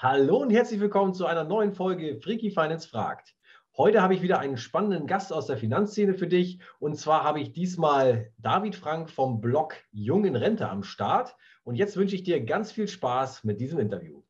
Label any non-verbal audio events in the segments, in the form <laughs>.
Hallo und herzlich willkommen zu einer neuen Folge Freaky Finance fragt. Heute habe ich wieder einen spannenden Gast aus der Finanzszene für dich. Und zwar habe ich diesmal David Frank vom Blog Jung in Rente am Start. Und jetzt wünsche ich dir ganz viel Spaß mit diesem Interview.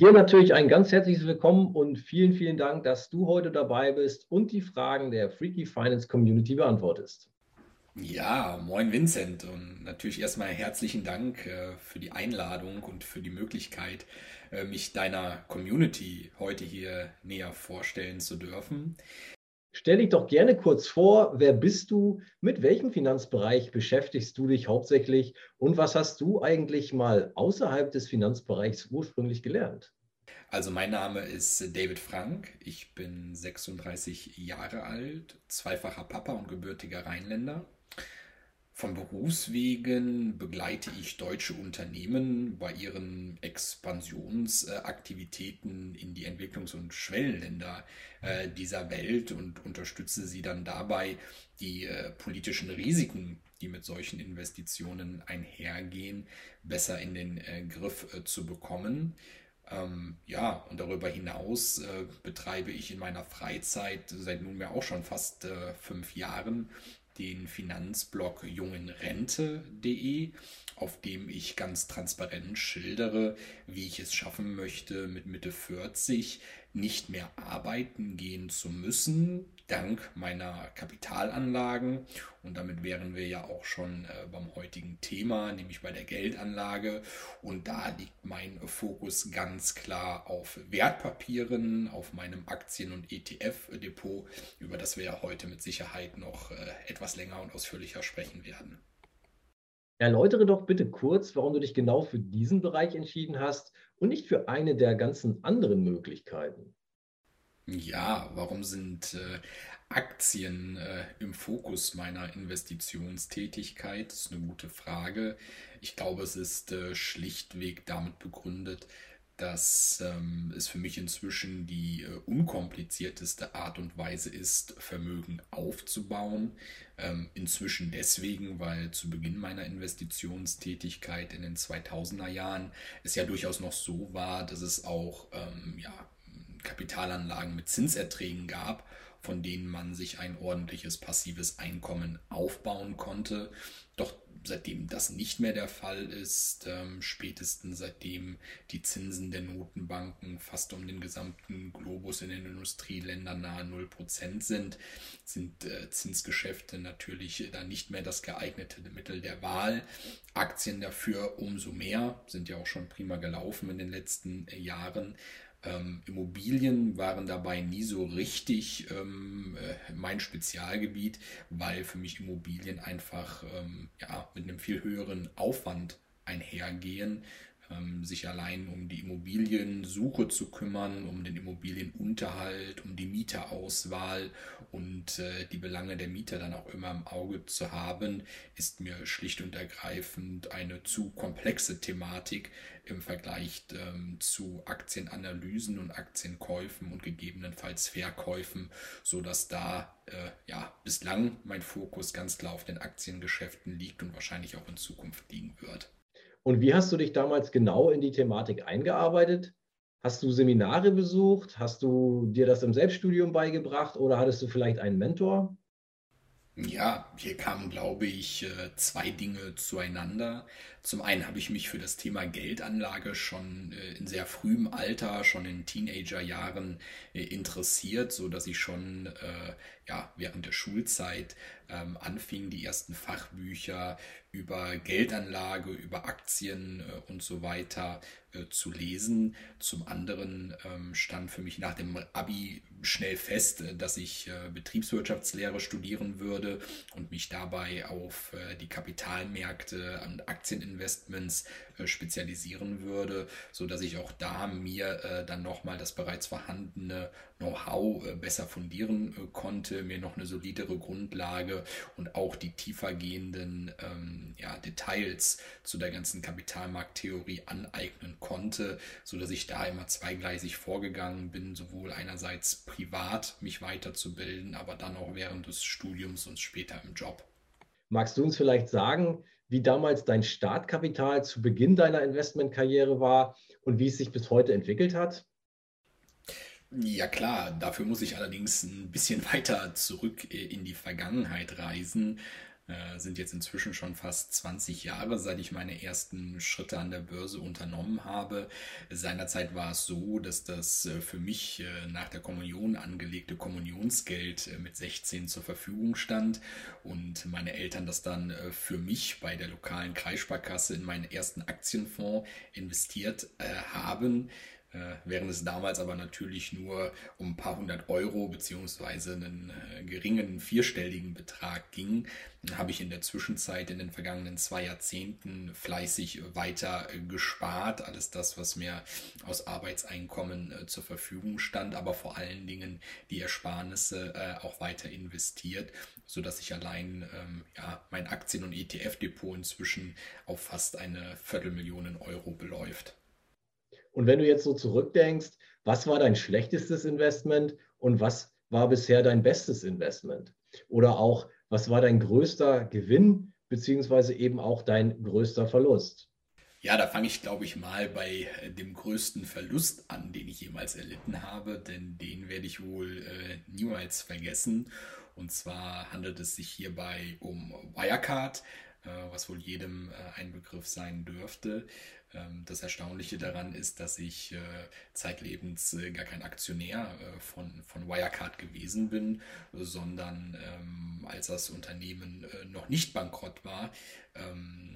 Hier natürlich ein ganz herzliches Willkommen und vielen, vielen Dank, dass du heute dabei bist und die Fragen der Freaky Finance Community beantwortest. Ja, moin Vincent und natürlich erstmal herzlichen Dank äh, für die Einladung und für die Möglichkeit, äh, mich deiner Community heute hier näher vorstellen zu dürfen. Stell dich doch gerne kurz vor, wer bist du, mit welchem Finanzbereich beschäftigst du dich hauptsächlich und was hast du eigentlich mal außerhalb des Finanzbereichs ursprünglich gelernt? Also mein Name ist David Frank, ich bin 36 Jahre alt, zweifacher Papa und gebürtiger Rheinländer. Von Berufswegen begleite ich deutsche Unternehmen bei ihren Expansionsaktivitäten in die Entwicklungs- und Schwellenländer äh, dieser Welt und unterstütze sie dann dabei, die äh, politischen Risiken, die mit solchen Investitionen einhergehen, besser in den äh, Griff zu bekommen. Ähm, ja, und darüber hinaus betreibe ich in meiner Freizeit seit nunmehr auch schon fast fünf Jahren den Finanzblog jungenrente.de, auf dem ich ganz transparent schildere, wie ich es schaffen möchte, mit Mitte 40 nicht mehr arbeiten gehen zu müssen, dank meiner Kapitalanlagen. Und damit wären wir ja auch schon äh, beim heutigen Thema, nämlich bei der Geldanlage. Und da liegt mein Fokus ganz klar auf Wertpapieren, auf meinem Aktien- und ETF-Depot, über das wir ja heute mit Sicherheit noch äh, etwas länger und ausführlicher sprechen werden. Erläutere doch bitte kurz, warum du dich genau für diesen Bereich entschieden hast und nicht für eine der ganzen anderen Möglichkeiten. Ja, warum sind äh, Aktien äh, im Fokus meiner Investitionstätigkeit? Das ist eine gute Frage. Ich glaube, es ist äh, schlichtweg damit begründet, dass ähm, es für mich inzwischen die äh, unkomplizierteste Art und Weise ist, Vermögen aufzubauen. Ähm, inzwischen deswegen, weil zu Beginn meiner Investitionstätigkeit in den 2000er Jahren es ja durchaus noch so war, dass es auch ähm, ja, Kapitalanlagen mit Zinserträgen gab, von denen man sich ein ordentliches passives Einkommen aufbauen konnte. Doch seitdem das nicht mehr der Fall ist, ähm, spätestens seitdem die Zinsen der Notenbanken fast um den gesamten Globus in den Industrieländern nahe 0% sind, sind äh, Zinsgeschäfte natürlich dann nicht mehr das geeignete Mittel der Wahl. Aktien dafür umso mehr, sind ja auch schon prima gelaufen in den letzten äh, Jahren. Ähm, Immobilien waren dabei nie so richtig ähm, äh, mein Spezialgebiet, weil für mich Immobilien einfach ähm, ja, mit einem viel höheren Aufwand einhergehen sich allein um die Immobiliensuche zu kümmern, um den Immobilienunterhalt, um die Mieterauswahl und äh, die Belange der Mieter dann auch immer im Auge zu haben, ist mir schlicht und ergreifend eine zu komplexe Thematik im Vergleich ähm, zu Aktienanalysen und Aktienkäufen und gegebenenfalls Verkäufen, so dass da äh, ja bislang mein Fokus ganz klar auf den Aktiengeschäften liegt und wahrscheinlich auch in Zukunft liegen wird. Und wie hast du dich damals genau in die Thematik eingearbeitet? Hast du Seminare besucht? Hast du dir das im Selbststudium beigebracht oder hattest du vielleicht einen Mentor? Ja, hier kamen, glaube ich, äh, zwei Dinge zueinander. Zum einen habe ich mich für das Thema Geldanlage schon äh, in sehr frühem Alter, schon in Teenagerjahren äh, interessiert, so dass ich schon ja, während der Schulzeit ähm, anfing, die ersten Fachbücher über Geldanlage, über Aktien und so weiter zu lesen. Zum anderen ähm, stand für mich nach dem Abi schnell fest, dass ich Betriebswirtschaftslehre studieren würde und mich dabei auf die Kapitalmärkte und Aktieninvestments spezialisieren würde, so dass ich auch da mir dann nochmal das bereits vorhandene Know-how besser fundieren konnte, mir noch eine solidere Grundlage und auch die tiefergehenden ähm, ja, Details zu der ganzen Kapitalmarkttheorie aneignen konnte, sodass ich da immer zweigleisig vorgegangen bin, sowohl einerseits privat mich weiterzubilden, aber dann auch während des Studiums und später im Job. Magst du uns vielleicht sagen, wie damals dein Startkapital zu Beginn deiner Investmentkarriere war und wie es sich bis heute entwickelt hat? Ja klar, dafür muss ich allerdings ein bisschen <laughs> weiter zurück äh, in die Vergangenheit reisen. Äh, sind jetzt inzwischen schon fast 20 Jahre, seit ich meine ersten Schritte an der Börse unternommen habe. Seinerzeit war es so, dass das äh, für mich nach der Kommunion angelegte Kommunionsgeld mit 16 zur Verfügung stand und meine Eltern das dann für mich bei der lokalen Kreissparkasse in meinen ersten Aktienfonds investiert haben äh, während es damals aber natürlich nur um ein paar hundert Euro beziehungsweise einen äh, geringen vierstelligen Betrag ging, habe ich in der Zwischenzeit in den vergangenen zwei Jahrzehnten fleißig weiter äh, gespart. Alles das, was mir aus Arbeitseinkommen zur Verfügung stand, aber vor allen Dingen die Ersparnisse auch weiter investiert, sodass ich allein ähm, ja, mein Aktien- und ETF-Depot inzwischen auf fast eine Viertelmillion Euro beläuft. Und wenn du jetzt so zurückdenkst, was war dein schlechtestes Investment und was war bisher dein bestes Investment? Oder auch, was war dein größter Gewinn beziehungsweise eben auch dein größter Verlust? Ja, da fange ich, glaube ich, mal bei äh, dem größten Verlust an, den ich jemals erlitten habe, denn den werde ich wohl äh, niemals vergessen. Und zwar handelt es sich hierbei um Wirecard, äh, was wohl jedem äh, ein Begriff sein dürfte. Ähm, das Erstaunliche daran ist, dass ich äh, zeitlebens äh, gar kein Aktionär äh, von, Wirecard gewesen bin, sondern ähm, als das Unternehmen noch nicht bankrott war, ähm,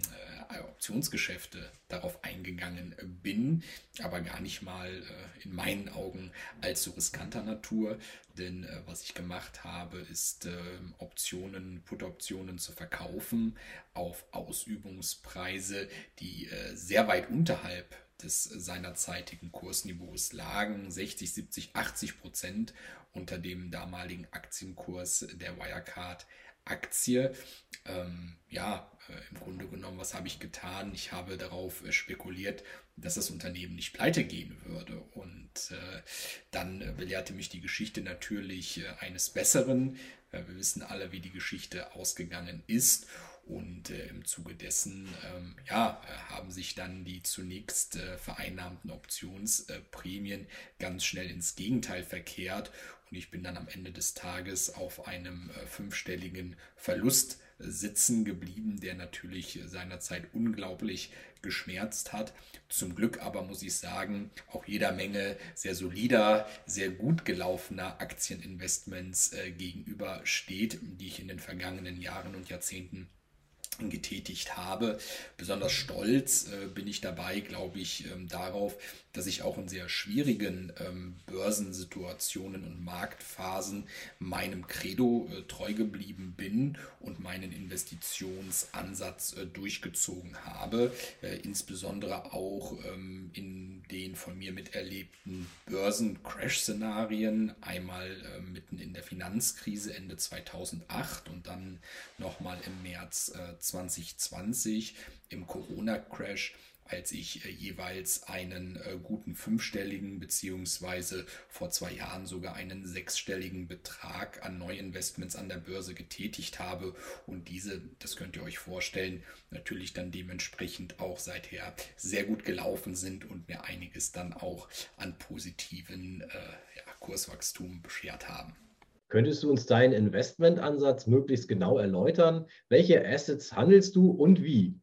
Optionsgeschäfte darauf eingegangen bin, aber gar nicht mal in meinen Augen allzu riskanter Natur, denn was ich gemacht habe, ist Optionen, Put-Optionen zu verkaufen auf Ausübungspreise, die sehr weit weit unterhalb des seinerzeitigen Kursniveaus lagen, 60, 70, 80 Prozent unter dem damaligen Aktienkurs der Wirecard Aktie. Ähm, ja, äh, im Grunde genommen, was habe ich getan? Ich habe darauf äh, spekuliert, dass das Unternehmen nicht pleite gehen würde. Und äh, dann äh, belehrte mich die Geschichte natürlich äh, eines Besseren. wir wissen alle, wie die Geschichte ausgegangen ist. Und äh, im Zuge dessen ähm, ja, haben sich dann die zunächst äh, vereinnahmten Optionsprämien ganz schnell ins Gegenteil verkehrt. Und ich bin dann am Ende des Tages auf einem äh, fünfstelligen Verlust sitzen geblieben, der natürlich seinerzeit unglaublich geschmerzt hat. Zum Glück aber muss ich sagen, auch jeder Menge sehr solider, sehr gut gelaufener Aktieninvestments äh, gegenüber steht, die ich in den vergangenen Jahren und Jahrzehnten getätigt habe. Besonders stolz äh, bin ich dabei, glaube ich, ähm, darauf, dass ich auch in sehr schwierigen ähm, Börsensituationen und Marktphasen meinem Credo äh, treu geblieben bin und meinen Investitionsansatz äh, durchgezogen habe, äh, insbesondere auch ähm, in den von mir miterlebten Börsen-Crash-Szenarien, einmal äh, mitten in der Finanzkrise Ende 2008 und dann nochmal im März 2020 äh, im Corona-Crash als ich äh, jeweils einen äh, guten fünfstelligen beziehungsweise vor zwei Jahren sogar einen sechsstelligen Betrag an Neuinvestments an der Börse getätigt habe und diese, das könnt ihr euch vorstellen, natürlich dann dementsprechend auch seither sehr gut gelaufen sind und mir einiges dann auch an positiven äh, ja, Kurswachstum beschert haben. Könntest du uns deinen Investmentansatz möglichst genau erläutern? Welche Assets handelst du und wie?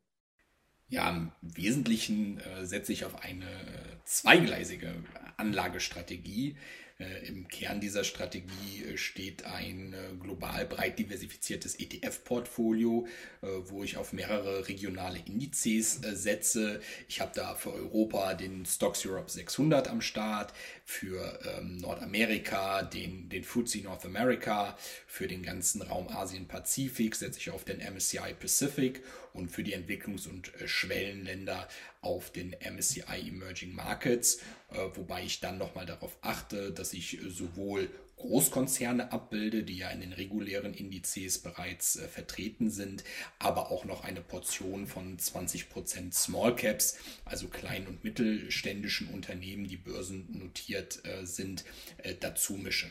Ja, im Wesentlichen äh, setze ich auf eine äh, zweigleisige Anlagestrategie. Äh, Im Kern dieser Strategie äh, steht ein äh, global breit diversifiziertes ETF-Portfolio, wo ich auf mehrere regionale Indizes setze. Ich habe da für Europa den Stocks Europe 600 am Start, für ähm, Nordamerika den, den FTSE North America, für den ganzen Raum Asien-Pazifik setze ich auf den MSCI Pacific und für die Entwicklungs- und Schwellenländer auf den MSCI Emerging Markets, äh, wobei ich dann nochmal darauf achte, dass ich sowohl Großkonzerne abbilde, die ja in den regulären Indizes bereits äh, vertreten sind, aber auch noch eine Portion von 20% Small Caps, also kleinen und mittelständischen Unternehmen, die börsennotiert äh, sind, äh, dazu mische.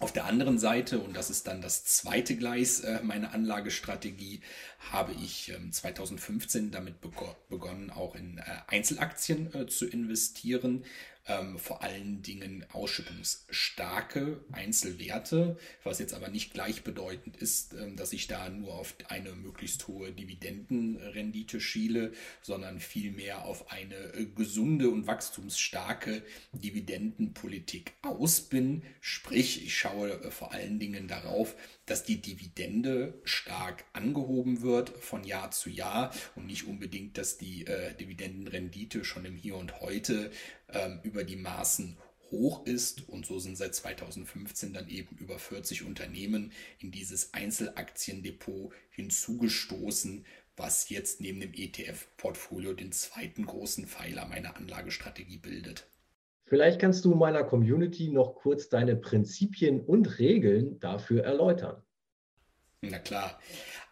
Auf der anderen Seite, und das ist dann das zweite Gleis äh, meiner Anlagestrategie, habe ich ähm, 2015 damit begonnen, auch in äh, Einzelaktien äh, zu investieren ähm, vor allen Dingen ausschüttungsstarke Einzelwerte, was jetzt aber nicht gleichbedeutend ist, ähm, dass ich da nur auf eine möglichst hohe Dividendenrendite schiele, sondern vielmehr auf eine äh, gesunde und wachstumsstarke Dividendenpolitik aus bin. Sprich, ich schaue äh, vor allen Dingen darauf, dass die Dividende stark angehoben wird von Jahr zu Jahr und nicht unbedingt, dass die äh, Dividendenrendite schon im Hier und Heute ähm, über die Maßen hoch ist. Und so sind seit 2015 dann eben über 40 Unternehmen in dieses Einzelaktiendepot hinzugestoßen, was jetzt neben dem ETF-Portfolio den zweiten großen Pfeiler meiner Anlagestrategie bildet. Vielleicht kannst du meiner Community noch kurz deine Prinzipien und Regeln dafür erläutern. Na klar.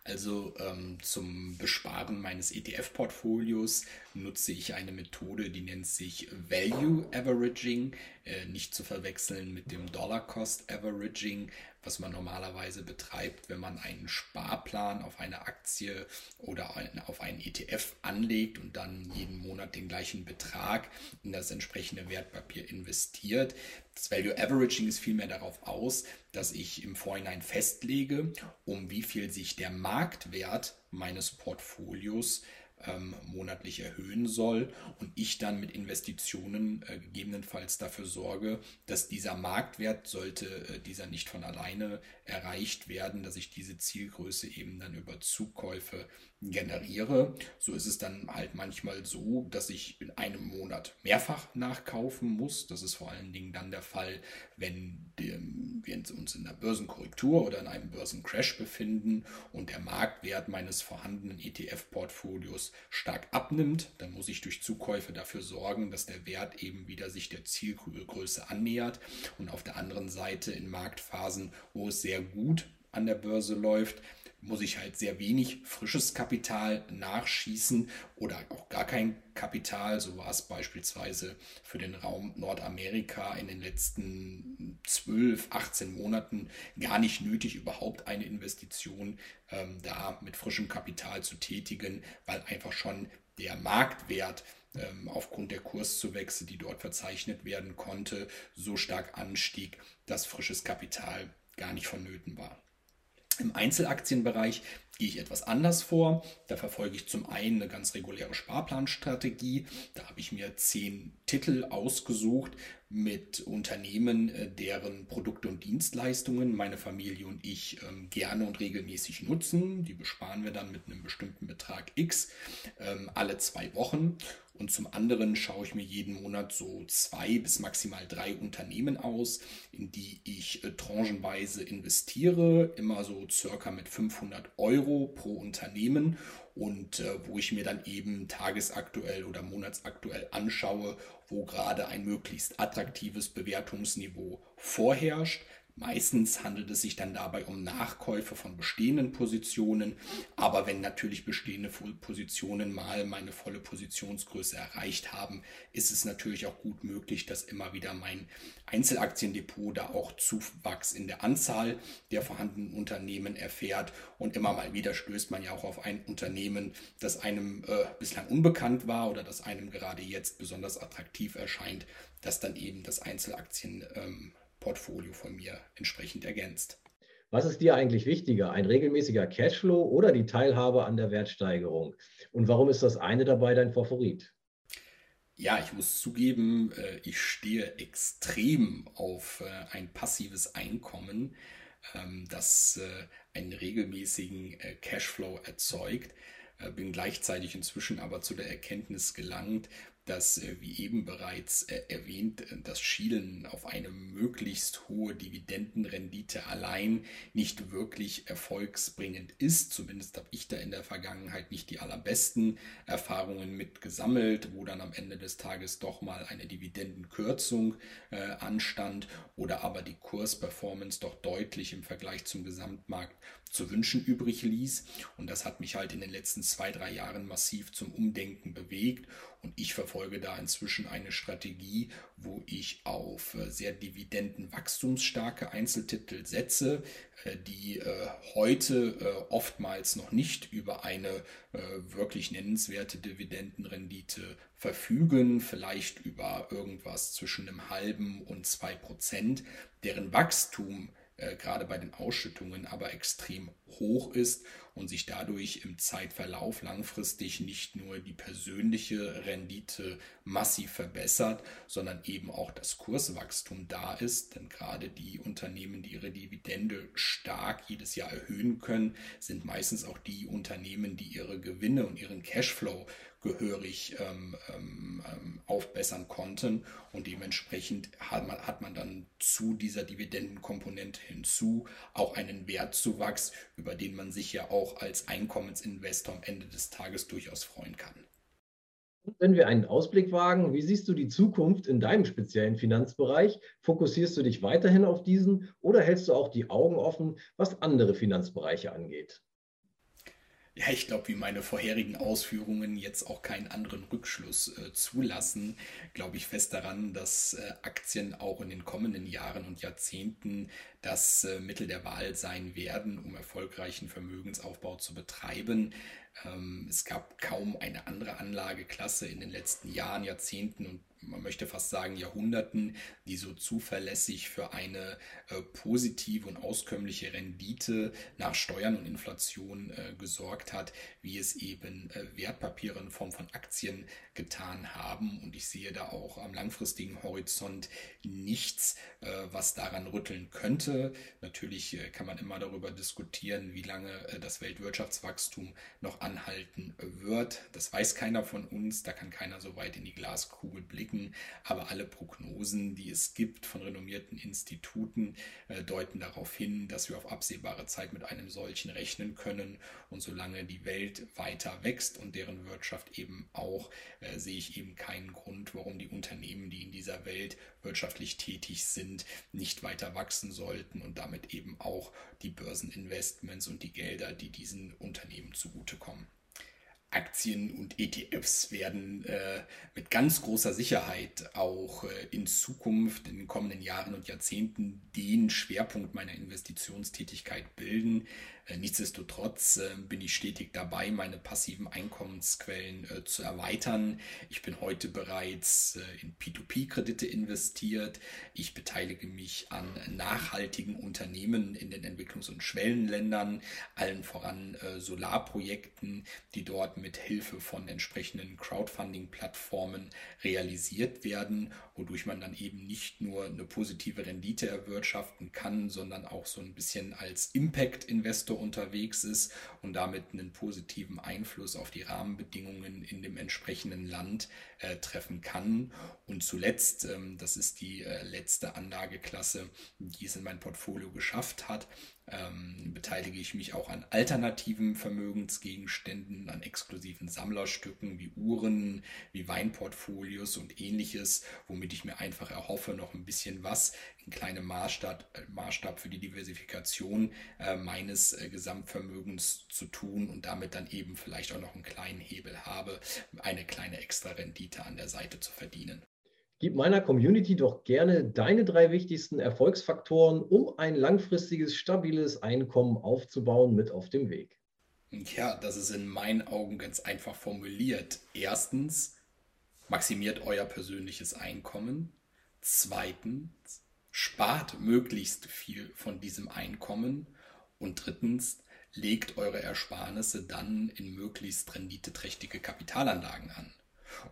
Also ähm, zum Besparen meines ETF-Portfolios nutze ich eine Methode, die nennt sich Value Averaging, äh, nicht zu verwechseln mit dem Dollar Cost Averaging, was man normalerweise betreibt, wenn man einen Sparplan auf eine Aktie oder auf einen ETF anlegt und dann jeden Monat den gleichen Betrag in das entsprechende Wertpapier investiert. Das Value Averaging ist vielmehr darauf aus, dass ich im Vorhinein festlege, um wie viel sich der Marktwert meines Portfolios ähm, monatlich erhöhen soll und ich dann mit Investitionen äh, gegebenenfalls dafür sorge, dass dieser Marktwert, sollte äh, dieser nicht von alleine erreicht werden, dass ich diese Zielgröße eben dann über Zukäufe generiere. So ist es dann halt manchmal so, dass ich in einem Monat mehrfach nachkaufen muss. Das ist vor allen Dingen dann der Fall, wenn wir uns in einer Börsenkorrektur oder in einem Börsencrash befinden und der Marktwert meines vorhandenen ETF-Portfolios stark abnimmt. Dann muss ich durch Zukäufe dafür sorgen, dass der Wert eben wieder sich der Zielgröße annähert. Und auf der anderen Seite in Marktphasen, wo es sehr gut an der Börse läuft, muss ich halt sehr wenig frisches Kapital nachschießen oder auch gar kein Kapital. So war es beispielsweise für den Raum Nordamerika in den letzten 12, 18 Monaten gar nicht nötig, überhaupt eine Investition ähm, da mit frischem Kapital zu tätigen, weil einfach schon der Marktwert ähm, aufgrund der Kurszuwächse, die dort verzeichnet werden konnte, so stark anstieg, dass frisches Kapital gar nicht vonnöten war. Im Einzelaktienbereich gehe ich etwas anders vor. Da verfolge ich zum einen eine ganz reguläre Sparplanstrategie. Da habe ich mir zehn Titel ausgesucht mit Unternehmen, äh, deren Produkte und Dienstleistungen meine Familie und ich ähm, gerne und regelmäßig nutzen. Die besparen wir dann mit einem bestimmten Betrag X ähm, alle zwei Wochen. Und zum anderen schaue ich mir jeden Monat so zwei bis maximal drei Unternehmen aus, in die ich äh, tranchenweise investiere, immer so circa mit 500 Euro pro Unternehmen und äh, wo ich mir dann eben tagesaktuell oder monatsaktuell anschaue, wo gerade ein möglichst attraktives Bewertungsniveau vorherrscht Meistens handelt es sich dann dabei um Nachkäufe von bestehenden Positionen, aber wenn natürlich bestehende Positionen mal meine volle Positionsgröße erreicht haben, ist es natürlich auch gut möglich, dass immer wieder mein Einzelaktiendepot da auch Zuwachs in der Anzahl der vorhandenen Unternehmen erfährt. Und immer mal wieder stößt man ja auch auf ein Unternehmen, das einem äh, bislang unbekannt war oder das einem gerade jetzt besonders attraktiv erscheint, das dann eben das Einzelaktien ähm, Portfolio von mir entsprechend ergänzt. Was ist dir eigentlich wichtiger, ein regelmäßiger Cashflow oder die Teilhabe an der Wertsteigerung? Und warum ist das eine dabei dein Favorit? Ja, ich muss zugeben, äh, ich stehe extrem auf äh, ein passives Einkommen, ähm, das äh, einen regelmäßigen Cashflow erzeugt. Bin gleichzeitig inzwischen aber zu der Erkenntnis gelangt, dass, äh, wie eben bereits äh, erwähnt, äh, das Schielen auf eine möglichst hohe Dividendenrendite allein nicht wirklich erfolgsbringend ist. Zumindest habe ich da in der Vergangenheit nicht die allerbesten Erfahrungen mit gesammelt, wo dann am Ende des Tages doch mal eine Dividendenkürzung äh, anstand oder aber die Kursperformance doch deutlich im Vergleich zum Gesamtmarkt zu wünschen übrig ließ. Und das hat mich halt in den letzten zwei, drei Jahren massiv zum Umdenken bewegt. Und ich verfolge da inzwischen eine Strategie, wo ich auf äh, sehr dividendenwachstumsstarke Einzeltitel setze, äh, die äh, heute oftmals noch nicht über eine wirklich nennenswerte Dividendenrendite verfügen, vielleicht über irgendwas zwischen einem halben und zwei Prozent, deren Wachstum äh, gerade bei den Ausschüttungen aber extrem hoch ist und sich dadurch im Zeitverlauf langfristig nicht nur die persönliche Rendite massiv verbessert, sondern eben auch das Kurswachstum da ist. Denn gerade die Unternehmen, die ihre Dividende stark jedes Jahr erhöhen können, sind meistens auch die Unternehmen, die ihre Gewinne und ihren Cashflow gehörig ähm, ähm, ähm, aufbessern konnten. Und dementsprechend hat man, hat man dann zu dieser Dividendenkomponente hinzu auch einen Wertzuwachs, über den man sich ja auch als Einkommensinvestor am Ende des Tages durchaus freuen kann. Wenn wir einen Ausblick wagen, wie siehst du die Zukunft in deinem speziellen Finanzbereich? Fokussierst du dich weiterhin auf diesen oder hältst du auch die Augen offen, was andere Finanzbereiche angeht? Ja, ich glaube, wie meine vorherigen Ausführungen jetzt auch keinen anderen Rückschluss äh, zulassen, glaube ich fest daran, dass äh, Aktien auch in den kommenden Jahren und Jahrzehnten das äh, Mittel der Wahl sein werden, um erfolgreichen Vermögensaufbau zu betreiben. Ähm, es gab kaum eine andere Anlageklasse in den letzten Jahren, Jahrzehnten und man möchte fast sagen Jahrhunderten, die so zuverlässig für eine äh, positive und auskömmliche Rendite nach Steuern und Inflation äh, gesorgt hat, wie es eben äh, Wertpapiere in Form von Aktien getan haben. Und ich sehe da auch am langfristigen Horizont nichts, äh, was daran rütteln könnte. Natürlich äh, kann man immer darüber diskutieren, wie lange äh, das Weltwirtschaftswachstum noch anhalten wird. Das weiß keiner von uns, da kann keiner so weit in die Glaskugel blicken. Aber alle Prognosen, die es gibt von renommierten Instituten, deuten darauf hin, dass wir auf absehbare Zeit mit einem solchen rechnen können. Und solange die Welt weiter wächst und deren Wirtschaft eben auch, äh, sehe ich eben keinen Grund, warum die Unternehmen, die in dieser Welt wirtschaftlich tätig sind, nicht weiter wachsen sollten und damit eben auch die Börseninvestments und die Gelder, die diesen Unternehmen zugutekommen. Aktien und ETFs werden äh, mit ganz großer Sicherheit auch äh, in Zukunft, in den kommenden Jahren und Jahrzehnten den Schwerpunkt meiner Investitionstätigkeit bilden. Äh, nichtsdestotrotz äh, bin ich stetig dabei, meine passiven Einkommensquellen äh, zu erweitern. Ich bin heute bereits in P2P-Kredite investiert. Ich beteilige mich an nachhaltigen Unternehmen in den Entwicklungs- und Schwellenländern, allen voran Solarprojekten, die dort mit Hilfe von entsprechenden Crowdfunding-Plattformen realisiert werden, wodurch man dann eben nicht nur eine positive Rendite erwirtschaften kann, sondern auch so ein bisschen als Impact-Investor unterwegs ist und damit einen positiven Einfluss auf die Rahmenbedingungen in dem entsprechenden Land äh, treffen kann. Und zuletzt, ähm, das ist die äh, letzte Anlageklasse, die es in mein Portfolio geschafft hat, ähm, beteilige ich mich auch an alternativen Vermögensgegenständen, an exklusiven Sammlerstücken wie Uhren, wie Weinportfolios und ähnliches, womit ich mir einfach erhoffe, noch ein bisschen was in kleinem Maßstab, äh, Maßstab für die Diversifikation äh, meines äh, Gesamtvermögens zu tun und damit dann eben vielleicht auch noch einen kleinen Hebel habe, eine kleine extra Rendite an der Seite zu verdienen. Gib meiner Community doch gerne deine drei wichtigsten Erfolgsfaktoren, um ein langfristiges, stabiles Einkommen aufzubauen, mit auf dem Weg. Ja, das ist in meinen Augen ganz einfach formuliert. Erstens, maximiert euer persönliches Einkommen. Zweitens, spart möglichst viel von diesem Einkommen. Und drittens, legt eure Ersparnisse dann in möglichst renditeträchtige Kapitalanlagen an.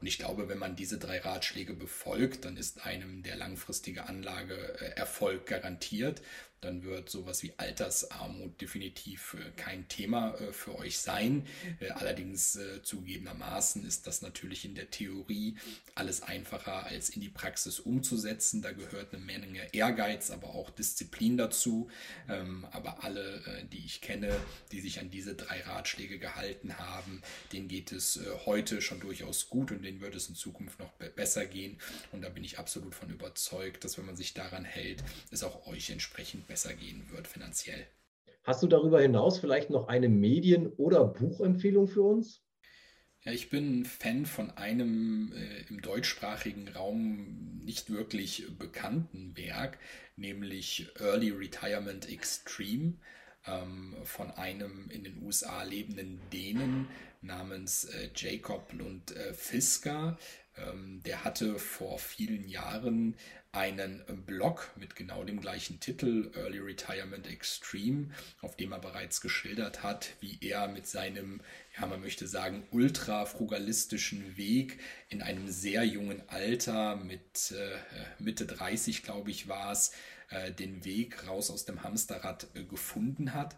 Und ich glaube, wenn man diese drei Ratschläge befolgt, dann ist einem der langfristige Anlageerfolg garantiert. Dann wird sowas wie Altersarmut definitiv äh, kein Thema äh, für euch sein. Äh, allerdings zugegebenermaßen ist das natürlich in der Theorie alles einfacher als in die Praxis umzusetzen. Da gehört eine Menge Ehrgeiz, aber auch Disziplin dazu. Ähm, aber alle, die ich kenne, die sich an diese drei Ratschläge gehalten haben, denen geht es heute schon durchaus gut und denen wird es in Zukunft noch besser gehen. Und da bin ich absolut von überzeugt, dass wenn man sich daran hält, es auch euch entsprechend besser gehen wird finanziell. Hast du darüber hinaus vielleicht noch eine Medien- oder Buchempfehlung für uns? Ja, ich bin Fan von einem äh, im deutschsprachigen Raum nicht wirklich bekannten Werk, nämlich Early Retirement Extreme von einem in den USA lebenden Dänen namens äh, Jacob Lund äh, Fisker. Ähm, der hatte vor vielen Jahren einen Blog mit genau dem gleichen Titel, Early Retirement Extreme, auf dem er bereits geschildert hat, wie er mit seinem, ja, man möchte sagen, ultra-frugalistischen Weg in einem sehr jungen Alter, mit äh, Mitte 30, glaube ich, war es, äh, den Weg raus aus dem Hamsterrad äh, gefunden hat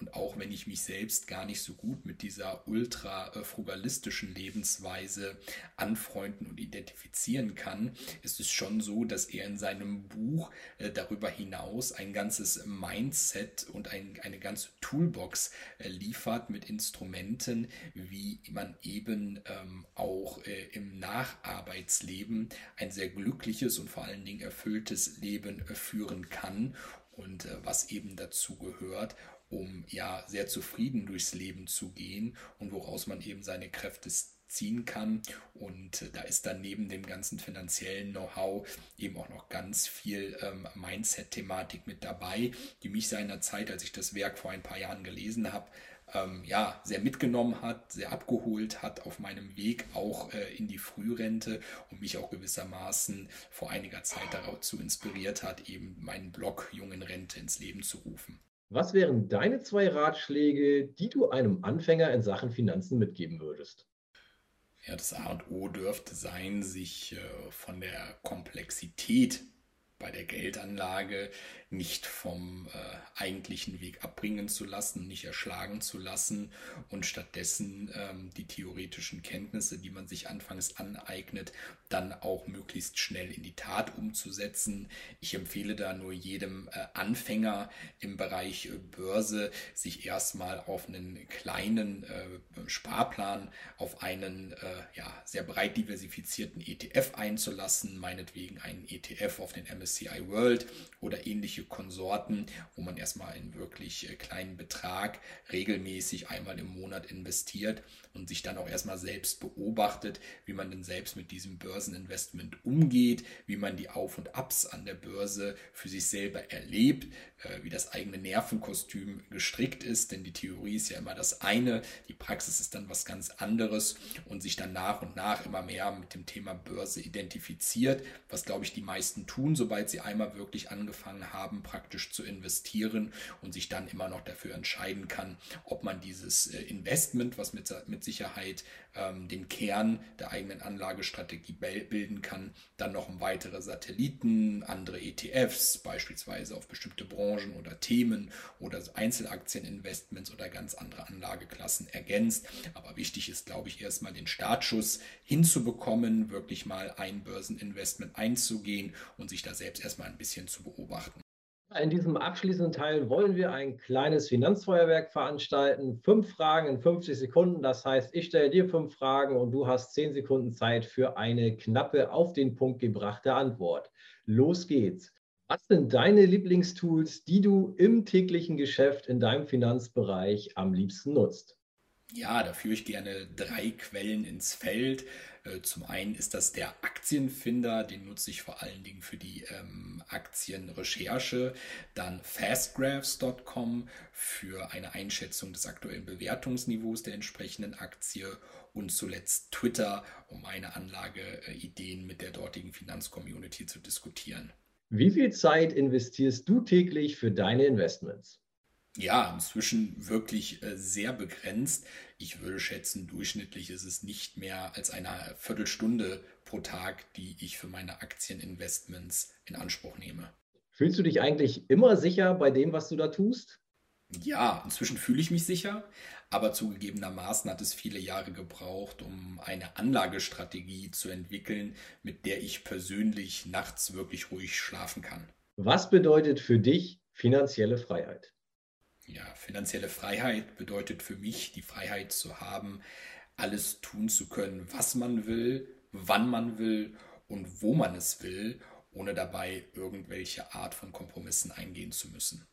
und auch wenn ich mich selbst gar nicht so gut mit dieser ultra-frugalistischen Lebensweise anfreunden und identifizieren kann, ist es schon so, dass er in seinem Buch äh, darüber hinaus ein ganzes Mindset und ein, eine ganze Toolbox äh, liefert mit Instrumenten, wie man eben ähm, auch äh, im Nacharbeitsleben ein sehr glückliches und vor allen Dingen erfülltes Leben äh, führen kann. Und äh, was eben dazu gehört um ja sehr zufrieden durchs Leben zu gehen und woraus man eben seine Kräfte ziehen kann. Und äh, da ist dann neben dem ganzen finanziellen Know-how eben auch noch ganz viel ähm, Mindset-Thematik mit dabei, die mich seinerzeit, als ich das Werk vor ein paar Jahren gelesen habe, ähm, ja, sehr mitgenommen hat, sehr abgeholt hat auf meinem Weg auch äh, in die Frührente und mich auch gewissermaßen vor einiger Zeit dazu inspiriert hat, eben meinen Blog Jungen Rente ins Leben zu rufen. Was wären deine zwei Ratschläge, die du einem Anfänger in Sachen Finanzen mitgeben würdest? Ja, das A und O dürfte sein, sich äh, von der Komplexität bei der Geldanlage nicht vom äh, eigentlichen Weg abbringen zu lassen, nicht erschlagen zu lassen und stattdessen ähm, die theoretischen Kenntnisse, die man sich anfangs aneignet, dann auch möglichst schnell in die Tat umzusetzen. Ich empfehle da nur jedem äh, Anfänger im Bereich äh, Börse, sich erstmal auf einen kleinen äh, Sparplan, auf einen äh, ja, sehr breit diversifizierten ETF einzulassen, meinetwegen einen ETF auf den MSCI World oder ähnliche ähnliche Konsorten, wo man erstmal einen wirklich äh, kleinen Betrag regelmäßig einmal im Monat investiert und sich dann auch erstmal selbst beobachtet, wie man denn selbst mit diesem Börseninvestment umgeht, wie man die Auf und Abs an der Börse für sich selber erlebt, äh, wie das eigene Nervenkostüm gestrickt ist, denn die Theorie ist ja immer das eine, die Praxis ist dann was ganz anderes und sich dann nach und nach immer mehr mit dem Thema Börse identifiziert, was glaube ich die meisten tun, sobald sie einmal wirklich angefangen haben, praktisch zu investieren und sich dann immer noch dafür entscheiden kann, ob man dieses äh, Investment, was mit, mit Sicherheit ähm, den Kern der eigenen Anlagestrategie bilden kann, dann noch um weitere Satelliten, andere ETFs, beispielsweise auf bestimmte Branchen oder Themen oder Einzelaktieninvestments oder ganz andere Anlageklassen ergänzt. Aber wichtig ist, glaube ich, erstmal den Startschuss hinzubekommen, wirklich mal ein Börseninvestment einzugehen und sich da selbst erstmal ein bisschen zu beobachten. In diesem abschließenden Teil wollen wir ein kleines Finanzfeuerwerk veranstalten. Fünf Fragen in 50 Sekunden. Das heißt, ich stelle dir fünf Fragen und du hast zehn Sekunden Zeit für eine knappe, auf den Punkt gebrachte Antwort. Los geht's. Was sind deine Lieblingstools, die du im täglichen Geschäft in deinem Finanzbereich am liebsten nutzt? Ja, da führe ich gerne drei Quellen ins Feld. Äh, zum einen ist das der Aktienfinder, den nutze ich vor allen Dingen für die ähm, Aktienrecherche. Dann fastgraphs.com für eine Einschätzung des aktuellen Bewertungsniveaus der entsprechenden Aktie und zuletzt Twitter, um meine Anlageideen mit der dortigen Finanzcommunity zu diskutieren. Wie viel Zeit investierst du täglich für deine Investments? Ja, inzwischen wirklich äh, sehr begrenzt. Ich würde schätzen, durchschnittlich ist es nicht mehr als eine Viertelstunde pro Tag, die ich für meine Aktieninvestments in Anspruch nehme. Fühlst du dich eigentlich immer sicher bei dem, was du da tust? Ja, inzwischen fühle ich mich sicher, aber zugegebenermaßen hat es viele Jahre gebraucht, um eine Anlagestrategie zu entwickeln, mit der ich persönlich nachts wirklich ruhig schlafen kann. Was bedeutet für dich finanzielle Freiheit? Ja, finanzielle Freiheit bedeutet für mich die Freiheit zu haben, alles tun zu können, was man will, wann man will und wo man es will, ohne dabei irgendwelche Art von Kompromissen eingehen zu müssen.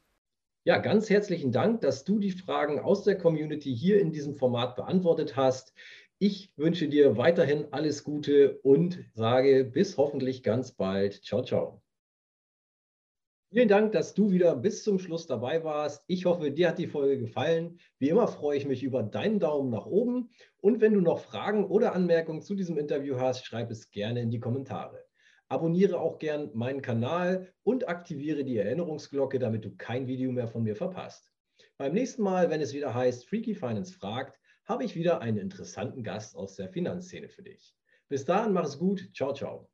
Ja, ganz herzlichen Dank, dass du die Fragen aus der Community hier in diesem Format beantwortet hast. Ich wünsche dir weiterhin alles Gute und sage bis hoffentlich ganz bald. Ciao, ciao. Vielen Dank, dass du wieder bis zum Schluss dabei warst. Ich hoffe, dir hat die Folge gefallen. Wie immer freue ich mich über deinen Daumen nach oben. Und wenn du noch Fragen oder Anmerkungen zu diesem Interview hast, schreib es gerne in die Kommentare. Abonniere auch gern meinen Kanal und aktiviere die Erinnerungsglocke, damit du kein Video mehr von mir verpasst. Beim nächsten Mal, wenn es wieder heißt Freaky Finance fragt, habe ich wieder einen interessanten Gast aus der Finanzszene für dich. Bis dahin, mach es gut. Ciao, ciao.